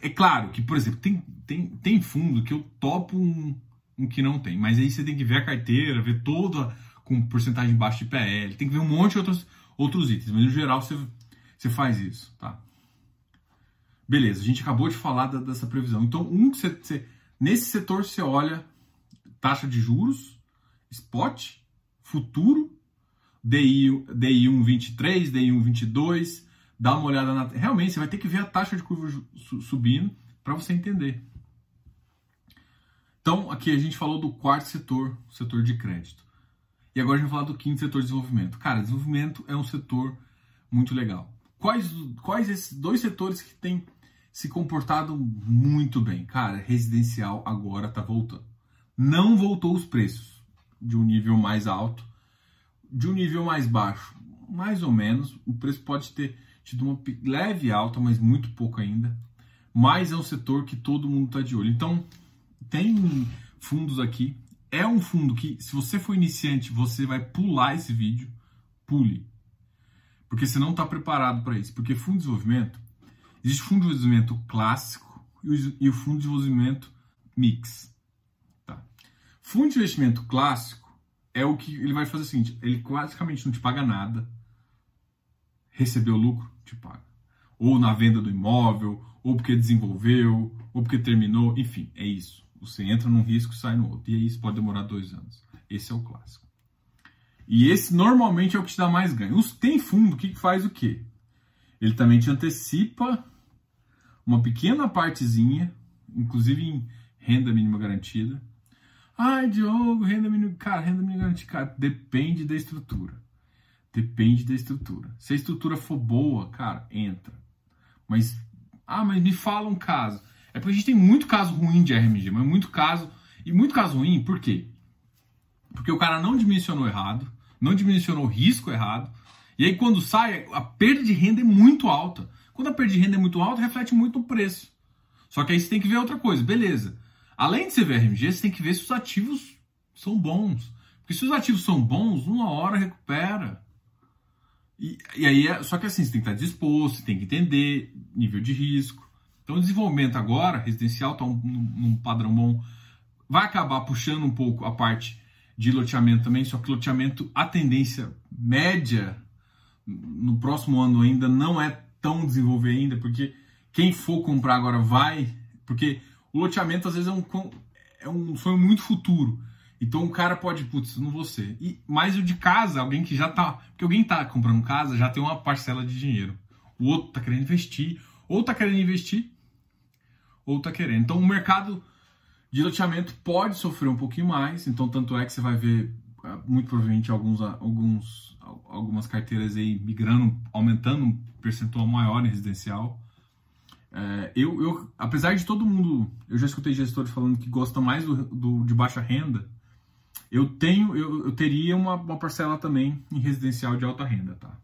é claro que, por exemplo, tem, tem, tem fundo que eu topo um, um que não tem, mas aí você tem que ver a carteira, ver toda com porcentagem baixa de PL, tem que ver um monte de outros, outros itens, mas no geral você, você faz isso, tá? Beleza, a gente acabou de falar da, dessa previsão. Então, um que você, você, nesse setor você olha taxa de juros, spot, futuro, DI, DI 1,23, DI 1,22, dá uma olhada na. Realmente, você vai ter que ver a taxa de curva subindo para você entender. Então, aqui a gente falou do quarto setor, setor de crédito. E agora a gente vai falar do quinto setor de desenvolvimento. Cara, desenvolvimento é um setor muito legal. Quais, quais esses dois setores que têm se comportado muito bem? Cara, residencial agora está voltando. Não voltou os preços de um nível mais alto, de um nível mais baixo, mais ou menos. O preço pode ter tido uma leve alta, mas muito pouco ainda. Mas é um setor que todo mundo está de olho. Então, tem fundos aqui. É um fundo que, se você for iniciante, você vai pular esse vídeo. Pule. Porque você não está preparado para isso. Porque fundo de desenvolvimento, existe fundo de desenvolvimento clássico e o fundo de desenvolvimento mix. Tá? Fundo de investimento clássico é o que ele vai fazer o seguinte: ele basicamente não te paga nada, recebeu lucro, te paga. Ou na venda do imóvel, ou porque desenvolveu, ou porque terminou, enfim, é isso. Você entra num risco e sai no outro. E aí isso pode demorar dois anos. Esse é o clássico. E esse normalmente é o que te dá mais ganho. Os, tem fundo que faz o quê? Ele também te antecipa uma pequena partezinha, inclusive em renda mínima garantida. Ai, Diogo, renda mínima. Cara, renda mínima garantida, cara, depende da estrutura. Depende da estrutura. Se a estrutura for boa, cara, entra. Mas, ah, mas me fala um caso. É porque a gente tem muito caso ruim de RMG, mas muito caso. E muito caso ruim, por quê? Porque o cara não dimensionou errado, não dimensionou o risco errado, e aí quando sai, a perda de renda é muito alta. Quando a perda de renda é muito alta, reflete muito no preço. Só que aí você tem que ver outra coisa, beleza. Além de ser VRMG, você tem que ver se os ativos são bons. Porque se os ativos são bons, uma hora recupera. E, e aí, é, só que assim, você tem que estar disposto, você tem que entender nível de risco. Então, o desenvolvimento agora, residencial, está um, num padrão bom, vai acabar puxando um pouco a parte de loteamento também, só que loteamento, a tendência média no próximo ano ainda não é tão desenvolver ainda, porque quem for comprar agora vai, porque o loteamento às vezes é um, é um sonho muito futuro. Então o cara pode, putz, não vou ser. E, mas o de casa, alguém que já tá. Porque alguém tá comprando casa já tem uma parcela de dinheiro. O outro tá querendo investir, ou tá querendo investir, ou tá querendo. Então o mercado de loteamento pode sofrer um pouquinho mais. Então, tanto é que você vai ver, ah, muito provavelmente, alguns, alguns, algumas carteiras aí migrando, aumentando um percentual maior em residencial. É, eu, eu, apesar de todo mundo, eu já escutei gestores falando que gosta mais do, do de baixa renda, eu tenho, eu, eu teria uma, uma, parcela também em residencial de alta renda, tá?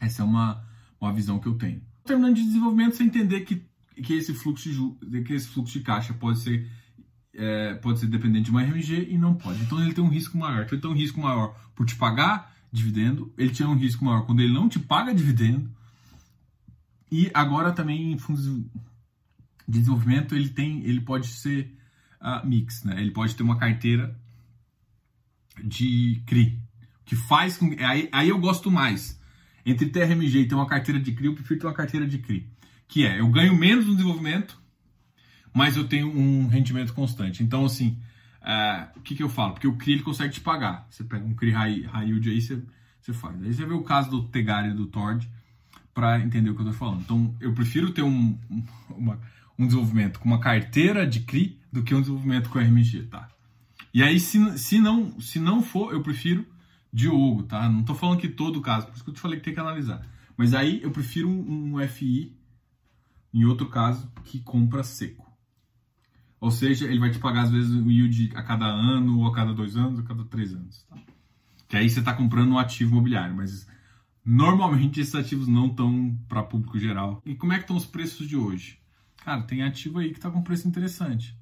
Essa é uma, uma visão que eu tenho. Terminando de desenvolvimento, você entender que, que, esse fluxo de, que esse fluxo de caixa pode ser, é, pode ser dependente de uma RMG e não pode. Então ele tem um risco maior. Então ele tem um risco maior por te pagar dividendo, ele tinha um risco maior quando ele não te paga dividendo. E agora também em fundos de desenvolvimento ele tem, ele pode ser uh, mix, né? Ele pode ter uma carteira de CRI, que faz com. Aí, aí eu gosto mais. Entre TRMG e ter uma carteira de CRI, eu prefiro ter uma carteira de CRI. Que é, eu ganho menos no desenvolvimento, mas eu tenho um rendimento constante. Então, assim, uh, o que, que eu falo? Porque o CRI ele consegue te pagar. Você pega um CRI high, high yield aí, você, você faz. Aí você vê o caso do Tegari e do Tord para entender o que eu estou falando. Então, eu prefiro ter um, uma, um desenvolvimento com uma carteira de CRI do que um desenvolvimento com RMG, tá? E aí, se, se, não, se não for, eu prefiro Diogo, tá? Não tô falando que todo caso, por isso que eu te falei que tem que analisar. Mas aí eu prefiro um, um FI, em outro caso, que compra seco. Ou seja, ele vai te pagar às vezes o yield a cada ano, ou a cada dois anos, ou a cada três anos. Tá? Que aí você está comprando um ativo imobiliário, mas normalmente esses ativos não estão para público geral. E como é que estão os preços de hoje? Cara, tem ativo aí que está com preço interessante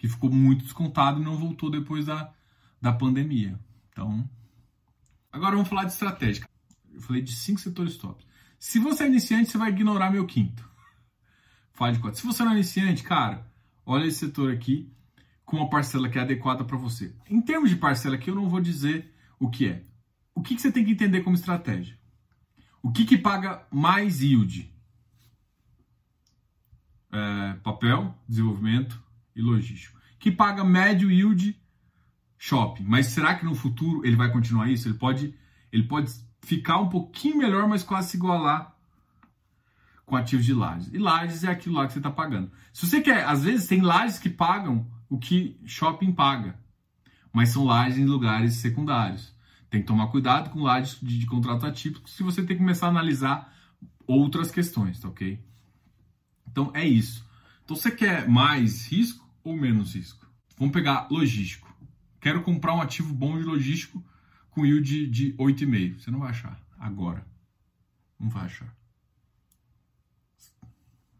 que ficou muito descontado e não voltou depois da, da pandemia. Então, agora vamos falar de estratégia. Eu falei de cinco setores top. Se você é iniciante, você vai ignorar meu quinto. Fala de quatro. Se você não é iniciante, cara, olha esse setor aqui com uma parcela que é adequada para você. Em termos de parcela aqui, eu não vou dizer o que é. O que, que você tem que entender como estratégia? O que, que paga mais yield? É, papel, desenvolvimento, e logístico, que paga médio yield shopping. Mas será que no futuro ele vai continuar isso? Ele pode, ele pode ficar um pouquinho melhor, mas quase se igualar com ativos de lajes. E lajes é aquilo lá que você está pagando. Se você quer, às vezes tem lajes que pagam o que shopping paga, mas são lajes em lugares secundários. Tem que tomar cuidado com lajes de, de contrato atípico, se você tem que começar a analisar outras questões, tá ok? Então é isso. Então você quer mais risco ou menos risco? Vamos pegar logístico. Quero comprar um ativo bom de logístico com yield de 8,5. Você não vai achar agora. Não vai achar.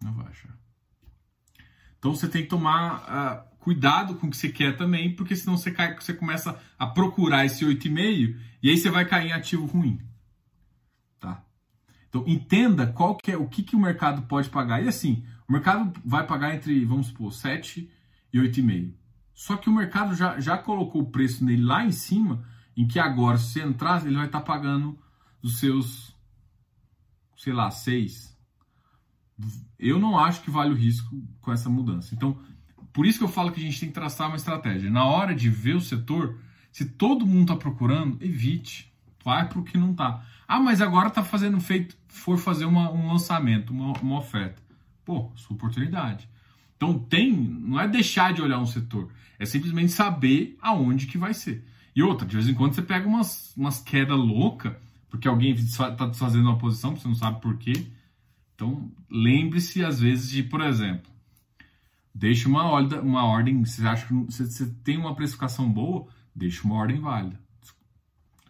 Não vai achar. Então você tem que tomar uh, cuidado com o que você quer também, porque senão você, cai, você começa a procurar esse 8,5 e aí você vai cair em ativo ruim. Tá? Então entenda qual que é o que, que o mercado pode pagar. E assim, o mercado vai pagar entre, vamos supor, 7 e 8,5. Só que o mercado já, já colocou o preço nele lá em cima, em que agora, se você entrar, ele vai estar tá pagando os seus, sei lá, 6. Eu não acho que vale o risco com essa mudança. Então, por isso que eu falo que a gente tem que traçar uma estratégia. Na hora de ver o setor, se todo mundo está procurando, evite. Vai para o que não está. Ah, mas agora está fazendo feito, for fazer uma, um lançamento, uma, uma oferta. Pô, sua oportunidade. Então tem, não é deixar de olhar um setor, é simplesmente saber aonde que vai ser. E outra, de vez em quando você pega umas, umas quedas loucas, porque alguém está desfazendo uma posição, você não sabe por quê. Então lembre-se às vezes de, por exemplo, deixe uma ordem, uma ordem você acha que você, você tem uma precificação boa, deixe uma ordem válida.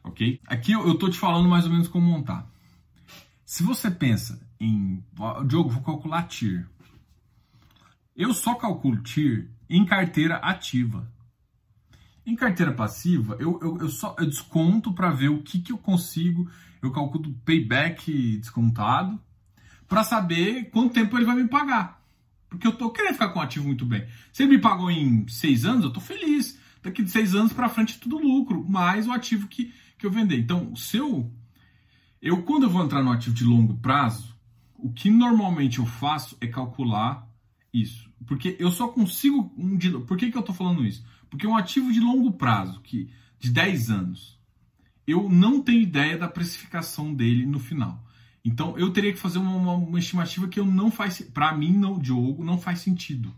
ok? Aqui eu estou te falando mais ou menos como montar. Se você pensa em, Diogo, vou calcular TIR. Eu só calculo TIR em carteira ativa. Em carteira passiva, eu, eu, eu só eu desconto para ver o que, que eu consigo. Eu calculo payback descontado para saber quanto tempo ele vai me pagar. Porque eu tô querendo ficar com o ativo muito bem. Se ele me pagou em seis anos, eu tô feliz. Daqui de seis anos para frente tudo lucro, mais o ativo que, que eu vender. Então, se eu, eu quando eu vou entrar no ativo de longo prazo, o que normalmente eu faço é calcular isso. Porque eu só consigo um de, Por que, que eu estou falando isso? Porque um ativo de longo prazo, que de 10 anos, eu não tenho ideia da precificação dele no final. Então eu teria que fazer uma, uma, uma estimativa que eu não faz, para mim não, Diogo, não faz sentido.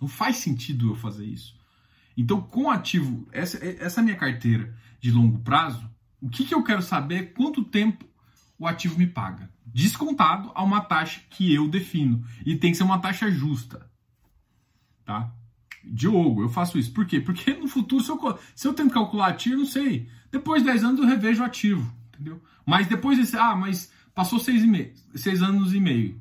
Não faz sentido eu fazer isso. Então com ativo, essa essa minha carteira de longo prazo, o que, que eu quero saber é quanto tempo o ativo me paga, descontado a uma taxa que eu defino e tem que ser uma taxa justa, tá? Diogo, eu faço isso. Por quê? Porque no futuro, se eu, se eu tento calcular ativo, não sei. Depois de 10 anos eu revejo ativo, entendeu? Mas depois desse, ah, mas Passou seis, e meio, anos e meio.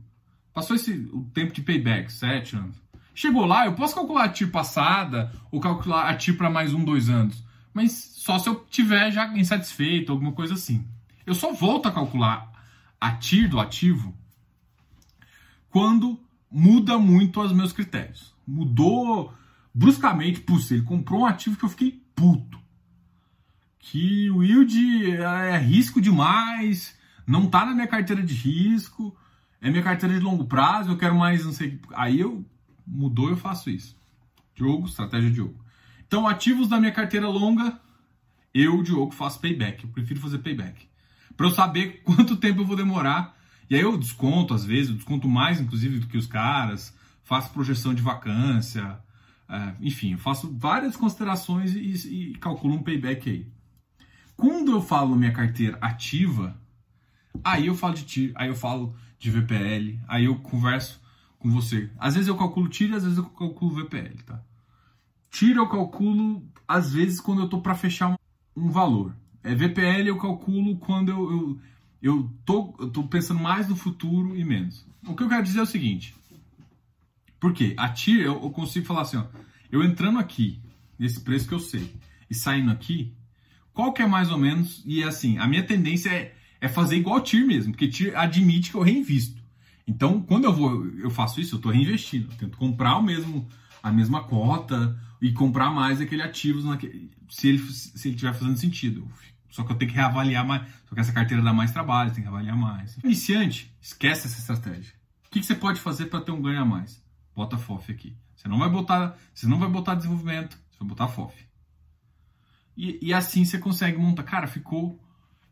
Passou esse, o tempo de payback, sete anos. Chegou lá, eu posso calcular a TIR passada ou calcular a TIR para mais um, dois anos. Mas só se eu tiver já insatisfeito, alguma coisa assim. Eu só volto a calcular a TIR do ativo quando muda muito os meus critérios. Mudou bruscamente, putz, ele comprou um ativo que eu fiquei puto. Que o yield é risco demais, não tá na minha carteira de risco, é minha carteira de longo prazo, eu quero mais, não sei. Aí eu mudou, eu faço isso. Diogo, estratégia de Diogo. Então, ativos da minha carteira longa, eu, Diogo, faço payback. Eu prefiro fazer payback. Para eu saber quanto tempo eu vou demorar. E aí eu desconto, às vezes, eu desconto mais, inclusive, do que os caras. Faço projeção de vacância. É, enfim, eu faço várias considerações e, e calculo um payback aí. Quando eu falo minha carteira ativa, Aí eu falo de TIR, aí eu falo de VPL, aí eu converso com você. Às vezes eu calculo TIR, às vezes eu calculo VPL, tá? TIR eu calculo às vezes quando eu tô para fechar um valor. É VPL eu calculo quando eu, eu, eu, tô, eu tô pensando mais no futuro e menos. O que eu quero dizer é o seguinte. Por quê? A TIR eu, eu consigo falar assim, ó, eu entrando aqui, nesse preço que eu sei, e saindo aqui, qual que é mais ou menos, e é assim, a minha tendência é é fazer igual TIR mesmo, porque TIR admite que eu reinvisto. Então, quando eu vou, eu faço isso, eu estou reinvestindo. Eu tento comprar o mesmo, a mesma cota e comprar mais aquele ativo naquele, se ele se ele estiver fazendo sentido. Só que eu tenho que reavaliar mais. Só que essa carteira dá mais trabalho, tem que avaliar mais. Iniciante, esquece essa estratégia. O que, que você pode fazer para ter um ganho a mais? Bota FOF aqui. Você não vai botar, você não vai botar desenvolvimento, você vai botar FOF. E, e assim você consegue montar. Cara, ficou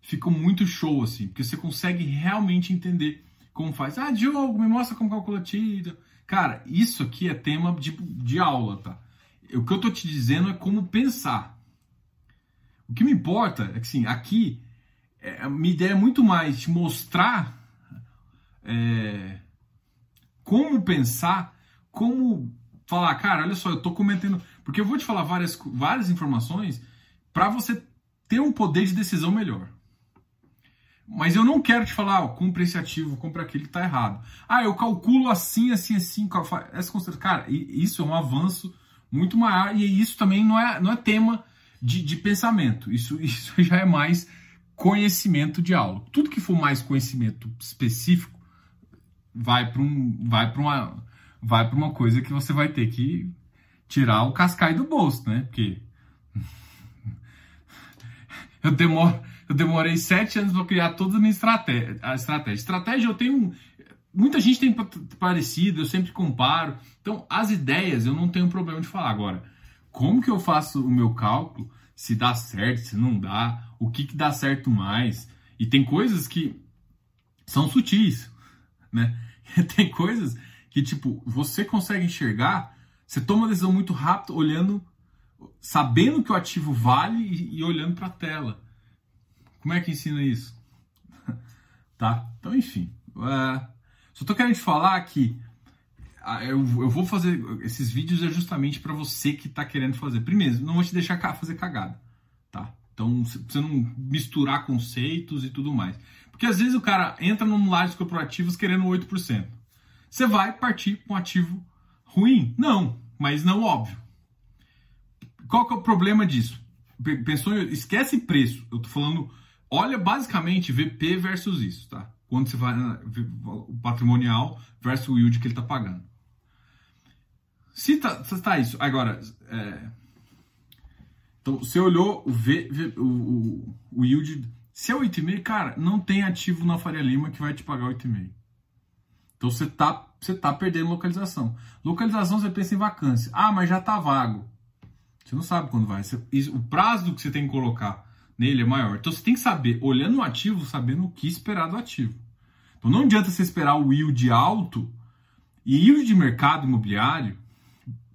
ficou muito show, assim, porque você consegue realmente entender como faz. Ah, Diogo, me mostra como calcula tiro. Cara, isso aqui é tema de, de aula, tá? O que eu tô te dizendo é como pensar. O que me importa é que, assim, aqui, é, a minha ideia é muito mais te mostrar é, como pensar, como falar, cara, olha só, eu tô cometendo. Porque eu vou te falar várias, várias informações para você ter um poder de decisão melhor. Mas eu não quero te falar, ó, compre esse ativo, compre aquele que tá errado. Ah, eu calculo assim, assim, assim. Essa. Cara, isso é um avanço muito maior e isso também não é, não é tema de, de pensamento. Isso, isso já é mais conhecimento de aula. Tudo que for mais conhecimento específico vai para um, vai para uma, vai para uma coisa que você vai ter que tirar o cascai do bolso, né? Porque eu demoro eu demorei sete anos para criar toda a minha estratégia. A estratégia. Estratégia eu tenho. Muita gente tem parecido, eu sempre comparo. Então, as ideias eu não tenho problema de falar. Agora, como que eu faço o meu cálculo? Se dá certo, se não dá, o que, que dá certo mais? E tem coisas que são sutis, né? tem coisas que, tipo, você consegue enxergar, você toma uma decisão muito rápido, olhando, sabendo que o ativo vale e, e olhando para a tela. Como é que ensina isso? tá? Então, enfim. Uh, só tô querendo te falar que uh, eu, eu, vou fazer. Esses vídeos é justamente para você que tá querendo fazer. Primeiro, não vou te deixar fazer cagada. Tá? Então, você não misturar conceitos e tudo mais. Porque às vezes o cara entra num lajes corporativos querendo 8%. Você vai partir para um ativo ruim? Não, mas não óbvio. Qual que é o problema disso? Pensou, esquece preço. Eu tô falando, olha basicamente VP versus isso, tá? Quando você vai o patrimonial versus o yield que ele tá pagando. Se tá, se tá isso, agora, é, então você olhou o, v, o, o, o yield, se é 8,5, cara, não tem ativo na Faria Lima que vai te pagar 8,5. Então você tá, você tá perdendo localização. Localização você pensa em vacância. Ah, mas já tá vago. Você não sabe quando vai. Você, o prazo que você tem que colocar nele é maior. Então você tem que saber, olhando o ativo, sabendo o que esperar do ativo. Então não adianta você esperar o yield alto e yield de mercado imobiliário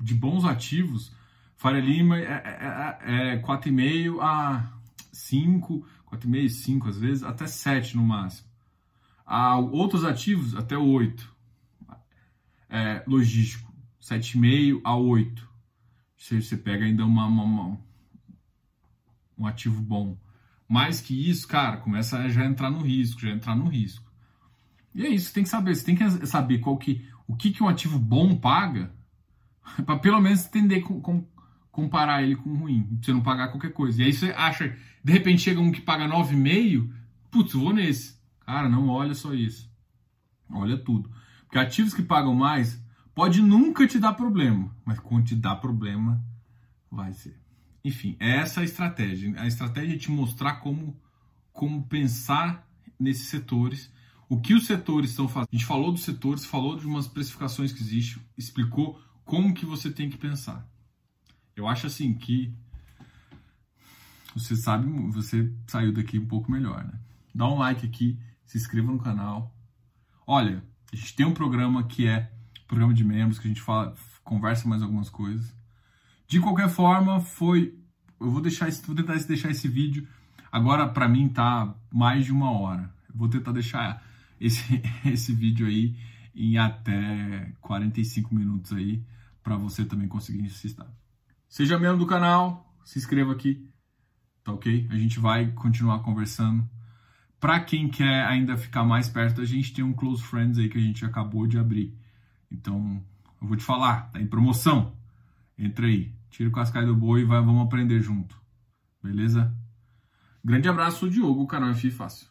de bons ativos. Faria Lima é, é, é 4,5 é a 5, 4,5, 5 às vezes, até 7 no máximo. Há outros ativos até 8. É, logístico, 7,5 a 8 você, você pega ainda uma, uma, uma, um ativo bom. Mais que isso, cara, começa a já entrar no risco, já entrar no risco. E é isso, você tem que saber, você tem que saber qual que, o que, que um ativo bom paga, para pelo menos entender com, com, comparar ele com o ruim, pra você não pagar qualquer coisa. E aí você acha, de repente chega um que paga 9,5, putz, vou nesse. Cara, não olha só isso. Olha tudo. Porque ativos que pagam mais, Pode nunca te dar problema, mas quando te dá problema, vai ser. Enfim, é essa a estratégia. A estratégia é te mostrar como, como pensar nesses setores, o que os setores estão fazendo. A gente falou dos setores, falou de umas precificações que existem, explicou como que você tem que pensar. Eu acho assim que você sabe, você saiu daqui um pouco melhor, né? Dá um like aqui, se inscreva no canal. Olha, a gente tem um programa que é programa de membros que a gente fala, conversa mais algumas coisas. De qualquer forma, foi. Eu vou deixar esse, vou tentar deixar esse vídeo. Agora, para mim, tá mais de uma hora. Vou tentar deixar esse, esse vídeo aí em até 45 minutos aí, para você também conseguir assistir. Seja membro do canal, se inscreva aqui, tá ok? A gente vai continuar conversando. Para quem quer ainda ficar mais perto, a gente tem um Close Friends aí que a gente acabou de abrir. Então, eu vou te falar, tá em promoção. Entra aí, tira o cascai do boi e vai, vamos aprender junto. Beleza? Grande abraço, Diogo, canal é FI Fácil.